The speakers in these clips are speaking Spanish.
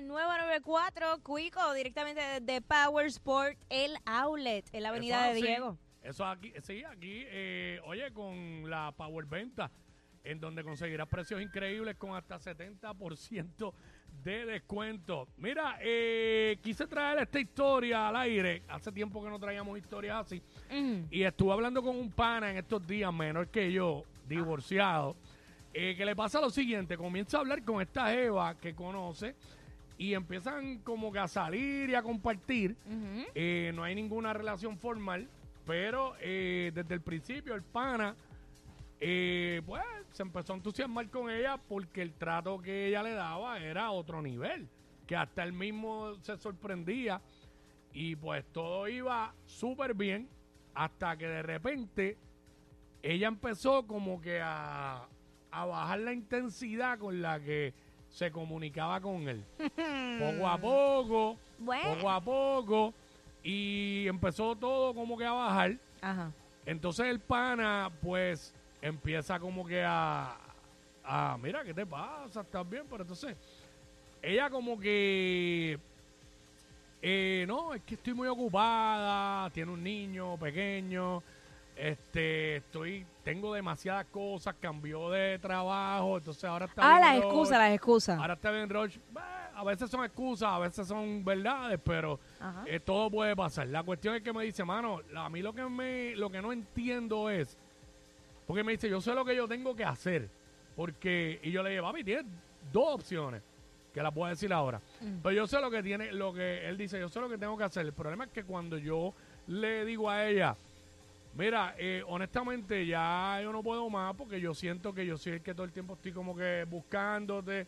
la nueva 94, Cuico, directamente desde Power Sport, el outlet, en la avenida de. Diego. Eso aquí, sí, aquí, eh, oye, con la Power Venta, en donde conseguirás precios increíbles con hasta 70% de descuento. Mira, eh, quise traer esta historia al aire. Hace tiempo que no traíamos historias así. Y estuve hablando con un pana en estos días, menor que yo, divorciado, eh, que le pasa lo siguiente, comienza a hablar con esta Eva que conoce y empiezan como que a salir y a compartir. Eh, no hay ninguna relación formal, pero eh, desde el principio el pana, eh, pues, se empezó a entusiasmar con ella porque el trato que ella le daba era otro nivel, que hasta él mismo se sorprendía y pues todo iba súper bien hasta que de repente ella empezó como que a, a bajar la intensidad con la que se comunicaba con él. poco a poco, Bueno. poco a poco, y empezó todo como que a bajar. Ajá. Entonces el pana, pues, empieza como que a, a, mira, ¿qué te pasa? ¿Estás bien? Pero entonces, ella como que, eh, no, es que estoy muy ocupada, tiene un niño pequeño, este, estoy, tengo demasiadas cosas, cambió de trabajo, entonces ahora está Ah, las excusas, las excusas. Ahora está bien. Bah, A veces son excusas, a veces son verdades, pero eh, todo puede pasar. La cuestión es que me dice, mano, a mí lo que me, lo que no entiendo es, porque me dice, yo sé lo que yo tengo que hacer, porque y yo le digo, papi, tienes dos opciones que las voy a decir ahora. Mm. Pero yo sé lo que tiene, lo que él dice, yo sé lo que tengo que hacer. El problema es que cuando yo le digo a ella, mira, eh, honestamente ya yo no puedo más porque yo siento que yo soy el que todo el tiempo estoy como que buscándote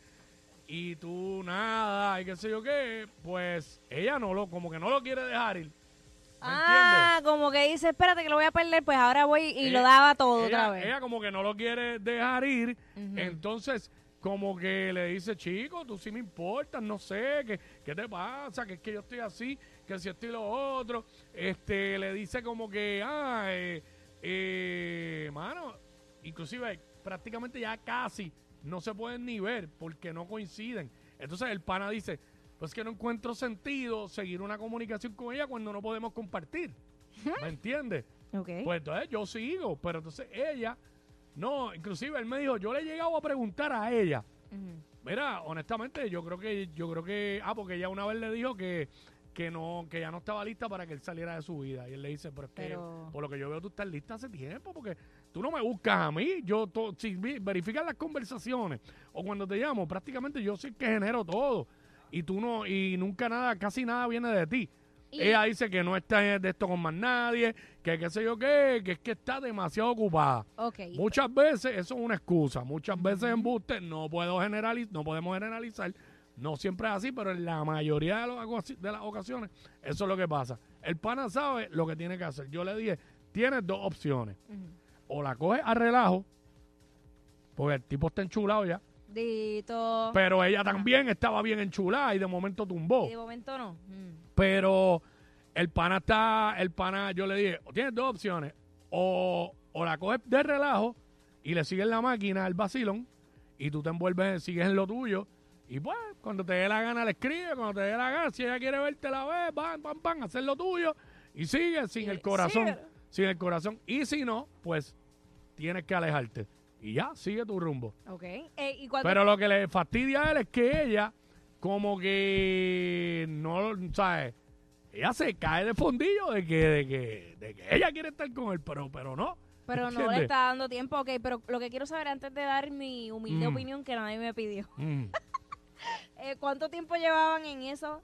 y tú nada y qué sé yo qué, pues ella no lo, como que no lo quiere dejar ir. ¿Me Ah, como que dice, espérate que lo voy a perder, pues ahora voy y lo Ella- daba todo ella, otra vez. Ella como que no lo quiere dejar ir, entonces como que le dice, chico, tú sí me importas, no sé, ¿qué, qué te pasa? Que es que yo estoy así, que si estoy lo otro. Este, le dice como que, ah, eh, eh, mano, inclusive prácticamente ya casi no se pueden ni ver porque no coinciden. Entonces el pana dice, pues que no encuentro sentido seguir una comunicación con ella cuando no podemos compartir. ¿Me entiendes? Ok. Pues entonces yo sigo, pero entonces ella, no, inclusive él me dijo, yo le he llegado a preguntar a ella, mira, honestamente, yo creo que, yo creo que, ah, porque ella una vez le dijo que, que no, que ya no estaba lista para que él saliera de su vida. Y él le dice, pero es que, Pero- por lo que yo veo, tú estás lista hace tiempo, porque tú no me buscas a mí, yo, to- si verificas las conversaciones, o cuando te llamo, prácticamente yo soy el que genero todo, y tú no, y nunca nada, casi nada viene de ti. Y- Ella dice que no está de esto con más nadie, que qué sé yo qué, que es que está demasiado ocupada. Muchas veces eso es una excusa, muchas veces embuste, no puedo generalizar, no podemos generalizar, no siempre es así, pero en la mayoría de, los ocasi- de las ocasiones eso es lo que pasa. El pana sabe lo que tiene que hacer. Yo le dije, tienes dos opciones. O la coges a relajo, porque el tipo está enchulado ya, Dito. pero ella también estaba bien enchulada y de momento tumbó. Y de momento no. Mm. Pero el pana está, el pana, yo le dije, tienes dos opciones. O, o la coges de relajo y le sigues la máquina, el vacilón, y tú te envuelves, sigues en lo tuyo. Y pues, cuando te dé la gana le escribe, cuando te dé la gana, si ella quiere verte la vez, pam, pam, pam, hacer lo tuyo. Y sigue sin Y- el corazón, sin el corazón. Y si no, pues tienes que alejarte. Y ya, sigue tu rumbo. Ok. Eh, ¿y cuando, Pero lo que le fastidia a él es que ella, como que no, ¿sabes? Ella se cae de fondillo de que, de que, de que ella quiere estar con él, pero, pero no. pero no le está dando tiempo, ok. Pero lo que quiero saber antes de dar mi humilde Mm. opinión que nadie me pidió. Mm. Eh, ¿Cuánto tiempo llevaban en eso?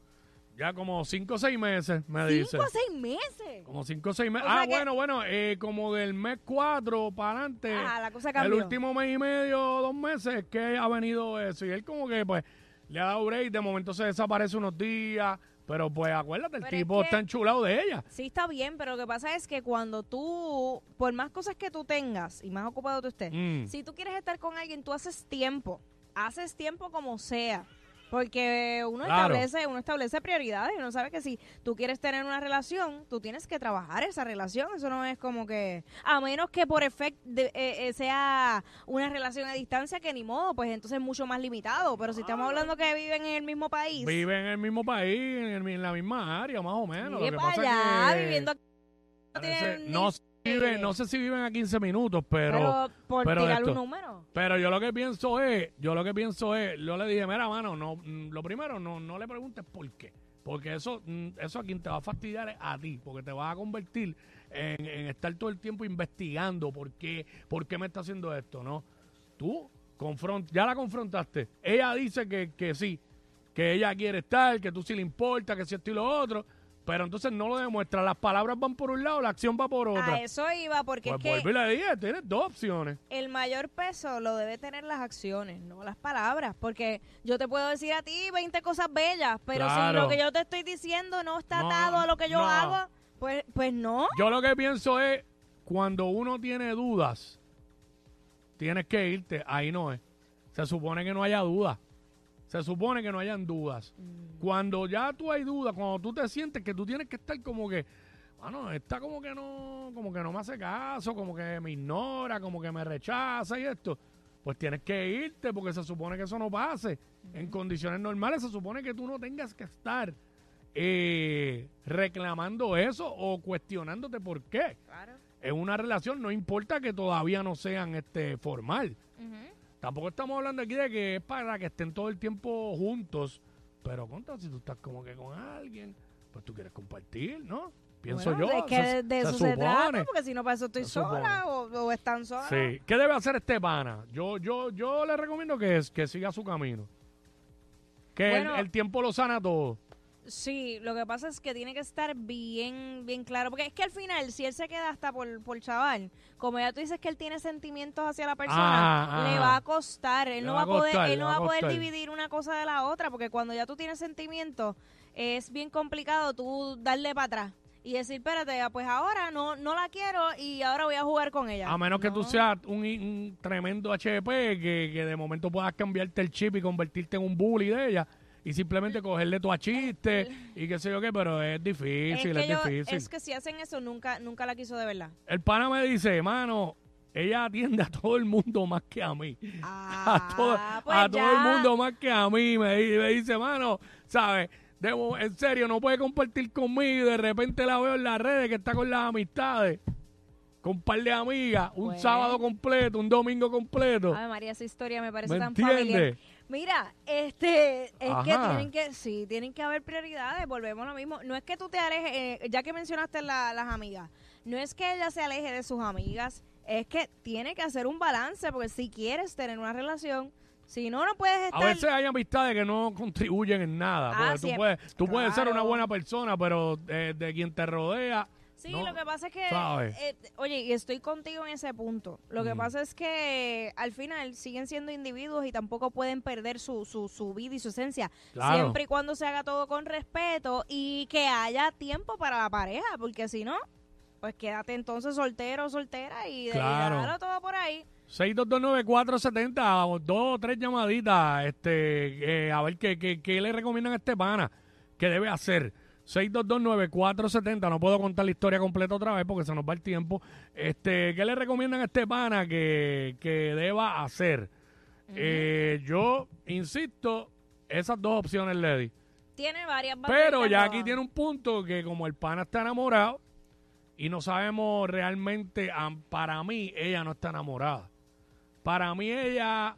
Ya como cinco o seis meses, me dice. ¿Cinco a seis meses? Como cinco o seis meses. O ah, que- bueno, bueno, eh, como del mes cuatro para adelante. Ajá, la cosa el cambió. último mes y medio, dos meses, que ha venido eso. Y él como que, pues, le ha dado break, de momento se desaparece unos días. Pero pues acuérdate, el Pero es tipo que- está enchulado de ella. Sí, está bien, pero lo que pasa es que cuando tú, por más cosas que tú tengas y más ocupado tú estés, Mm. si tú quieres estar con alguien, tú haces tiempo. Haces tiempo como sea. Porque uno Claro. establece, uno establece prioridades y uno sabe que si tú quieres tener una relación, tú tienes que trabajar esa relación. Eso no es como que, a menos que por efecto sea una relación a distancia que ni modo, pues entonces es mucho más limitado. Pero si estamos hablando que viven en el mismo país, Viven en el mismo país, en, el- en la misma área, más o menos. y Lo que para pasa allá, que viviendo aquí, no tienen no, viven- no sé si viven a 15 minutos, pero, pero por pero tirar esto- un número. pero yo lo que pienso es, yo lo que pienso es, yo le dije, mira, mano, no, mm, lo primero, no, no le preguntes por qué. Porque eso, mm, eso a quien te va a fastidiar es a ti, porque te vas a convertir en, en estar todo el tiempo investigando por qué, por qué me está haciendo esto, ¿no? Tú confront, ya la confrontaste. Ella dice que, que sí, que ella quiere estar, que tú sí le importa, que si esto y lo otro, pero entonces no lo demuestra. Las palabras van por un lado, la acción va por otra. A eso iba, porque Pues es que le dije, tienes dos opciones. el mayor peso lo debe tener las acciones, no las palabras. Porque yo te puedo decir a ti 20 cosas bellas, pero Claro. si lo que yo te estoy diciendo no está No, atado a lo que yo no. hago, pues, pues no. Yo lo que pienso es, cuando uno tiene dudas, tienes que irte. Ahí no es. Se supone que no haya dudas. Se supone que no hayan dudas. Mm. Cuando ya tú hay dudas, cuando tú te sientes que tú tienes que estar como que, bueno, está como que no, como que no me hace caso, como que me ignora, como que me rechaza y esto, pues tienes que irte porque se supone que eso no pase. En condiciones normales se supone que tú no tengas que estar eh, reclamando eso o cuestionándote por qué. Claro. En una relación no importa que todavía no sean este formal. Tampoco estamos hablando aquí de que es para que estén todo el tiempo juntos. Pero contra, si tú estás como que con alguien, pues tú quieres compartir, ¿no? Pienso Bueno, yo. Es que se- de se eso se trata, porque si no para eso estoy Se sola o, o están solas. Sí. ¿Qué debe hacer este pana? Yo, yo, yo le recomiendo que, es, que siga su camino. Que el- el, tiempo lo sana todo. Sí, lo que pasa es que tiene que estar bien, bien claro. Porque es que al final, si él se queda hasta por, por chaval, como ya tú dices que él tiene sentimientos hacia la persona, Ah, ah. le va a costar. Él no va a poder, costar, él no va a poder dividir una cosa de la otra, porque cuando ya tú tienes sentimientos, es bien complicado tú darle para atrás. Y decir, espérate, ah, pues ahora no, no la quiero y ahora voy a jugar con ella. A menos que tú seas un, un tremendo HP que, que de momento puedas cambiarte el chip y convertirte en un bully de ella y simplemente cogerle tu a chiste y qué sé yo qué, pero es es difícil, que, es, yo- difícil. es que si hacen eso, nunca, nunca la quiso de verdad. El pana me dice, mano, ella atiende a todo el mundo más que a mí. a todo, Ah, pues a todo el mundo más que a mí. Me, di- me dice, mano, ¿sabes? Debo, en serio, no puede compartir conmigo y de repente la veo en las redes que está con las amistades. Con un par de amigas, un Pues. sábado completo, un domingo completo. Ay, María, esa historia me parece ¿Me tan entiendes? familiar. Mira, este, es que tienen que, sí, tienen que haber prioridades, volvemos a lo mismo. No es que tú te alejes, eh, ya que mencionaste la- las amigas, no es que ella se aleje de sus amigas, es que tiene que hacer un balance, porque si quieres tener una relación, si no, no puedes A estar... veces hay amistades que no contribuyen en nada. Ah, porque tú puedes, tú puedes ser una buena persona, pero eh, de quien te rodea. Sí, no, lo que pasa es que, eh, oye, y estoy contigo en ese punto. Lo que Mm. pasa es que al final siguen siendo individuos y tampoco pueden perder su, su, su vida y su esencia. Claro. Siempre y cuando se haga todo con respeto y que haya tiempo para la pareja, porque si no, pues quédate entonces soltero o soltera y, Claro. todo por ahí. 6229470, o dos o tres llamaditas, este, eh, a ver qué, qué, qué le recomiendan a este pana, qué debe hacer. 6229470, no puedo contar la historia completa otra vez porque se nos va el tiempo. Este, ¿qué le recomiendan a este pana que, que deba hacer? Eh, yo insisto, esas dos opciones le di. Tiene varias Pero ya aquí tiene un punto que como el pana está enamorado y no sabemos realmente, para mí ella no está enamorada. Para mí ella,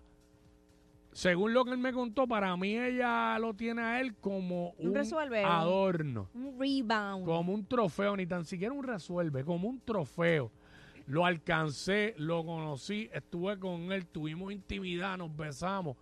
según lo que él me contó, para mí ella lo tiene a él como Un un resuelve, un- adorno, Un rebound. como un trofeo, ni tan siquiera un resuelve, como un trofeo. Lo alcancé, lo conocí, estuve con él, tuvimos intimidad, nos besamos.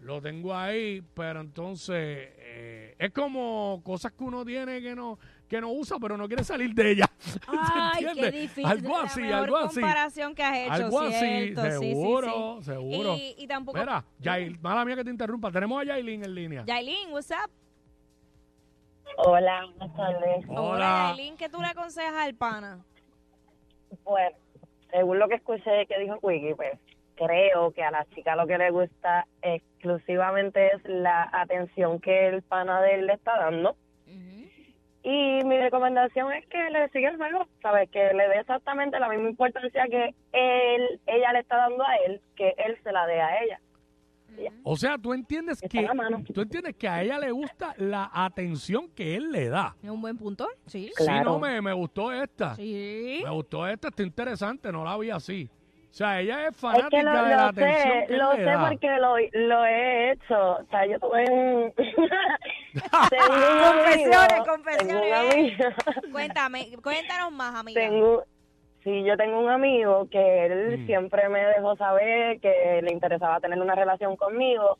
Lo tengo ahí, pero entonces eh, es como cosas que uno tiene que no que no usa, pero no quiere salir de ella. ¿Se Ay, qué entiende? difícil. Algo La así, mejor algo así. comparación que has hecho, Algo así, cierto, sí, sí, sí. seguro, seguro. Y, y tampoco... Mira, Yail, mala mía que te interrumpa. Tenemos a Yailin en línea. Yailin, what's up? Hola, buenas tardes. Hola. Yailin, ¿qué tú le aconsejas al pana? Bueno, según lo que escuché que dijo Quickie, pues creo que a la chica lo que le gusta exclusivamente es la atención que el pana de él le está dando. Y mi recomendación es que le siga el juego, ¿sabes? Que le dé exactamente la misma importancia que él, ella le está dando a él, que él se la dé a ella. O sea, tú entiendes Está que la tú entiendes que a ella le gusta la atención que él le da. Es un buen punto. Sí. Sí, Claro. no, me, me gustó esta. Sí. Me gustó esta, está interesante, no la vi así. O sea, ella es Es fanática que lo, de la lo atención sé, que él lo le sé da. porque lo, lo he hecho. O sea, yo tuve un... Confesiones, confesiones, amigo- Cuéntame, cuéntanos más, amiga. tengo sí yo tengo un amigo que él Mm. siempre me dejó saber que le interesaba tener una relación conmigo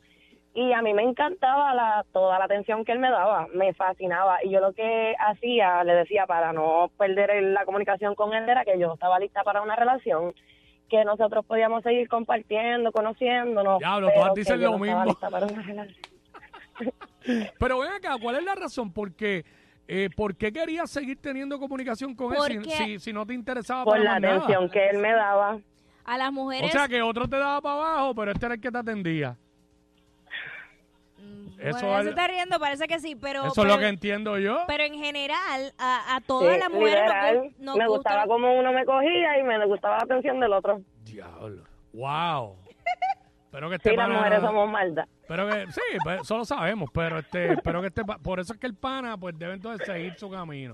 y a mí me encantaba la toda la atención que él me daba me fascinaba y yo lo que hacía le decía para no perder el- la comunicación con él era que yo estaba lista para una relación que nosotros podíamos seguir compartiendo conociéndonos Diablo, pero todas dicen yo lo mismo. lista para una relación. Pero ven acá, ¿cuál es la razón? Porque, eh, ¿Por qué querías seguir teniendo comunicación con él si, si, si no te interesaba por para la más nada? atención que él me daba A las O mujeres. sea, que otro te daba para abajo, pero este era el que te atendía. Mm, eso bueno, se está riendo, parece que sí, pero. Eso pero, es lo que entiendo yo. Pero en general, a, a todas Sí, las mujeres nos nos, me gusta. gustaba como uno me cogía y me gustaba la atención del otro. Diablo. Wow. Pero que este Sí, las mujeres somos maldas. Pero que, sí, pues, eso lo sabemos, pero este, pero que este, pa- por eso es que el pana, pues debe entonces seguir su camino.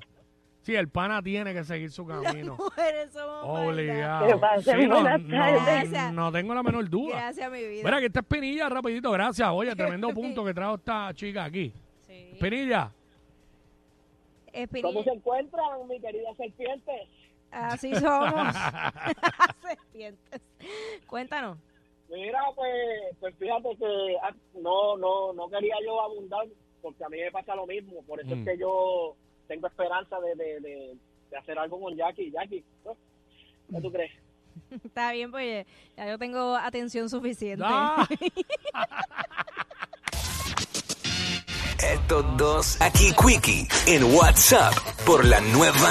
Sí, el pana tiene que seguir su camino. mujeres somos maldas. Obligado. Que pasen Sí, no, buenas no, tardes. Gracias. no tengo la menor duda. Gracias, mi vida. Mira, que esta es Pinilla, rapidito, gracias. Oye, tremendo punto que trajo esta chica aquí. Sí. Pinilla, Espinilla- ¿Cómo se encuentran, mi querida serpiente? Así somos. Serpientes. Cuéntanos. Mira, pues, pues fíjate que ah, no, no, no quería yo abundar porque a mí me pasa lo mismo. Por eso Mm. es que yo tengo esperanza de, de, de, de hacer algo con Jackie. Jackie, ¿no? ¿qué tú crees? Está bien, pues ya yo tengo atención suficiente. Ah, Estos dos aquí, Quickie, en WhatsApp, por la nueva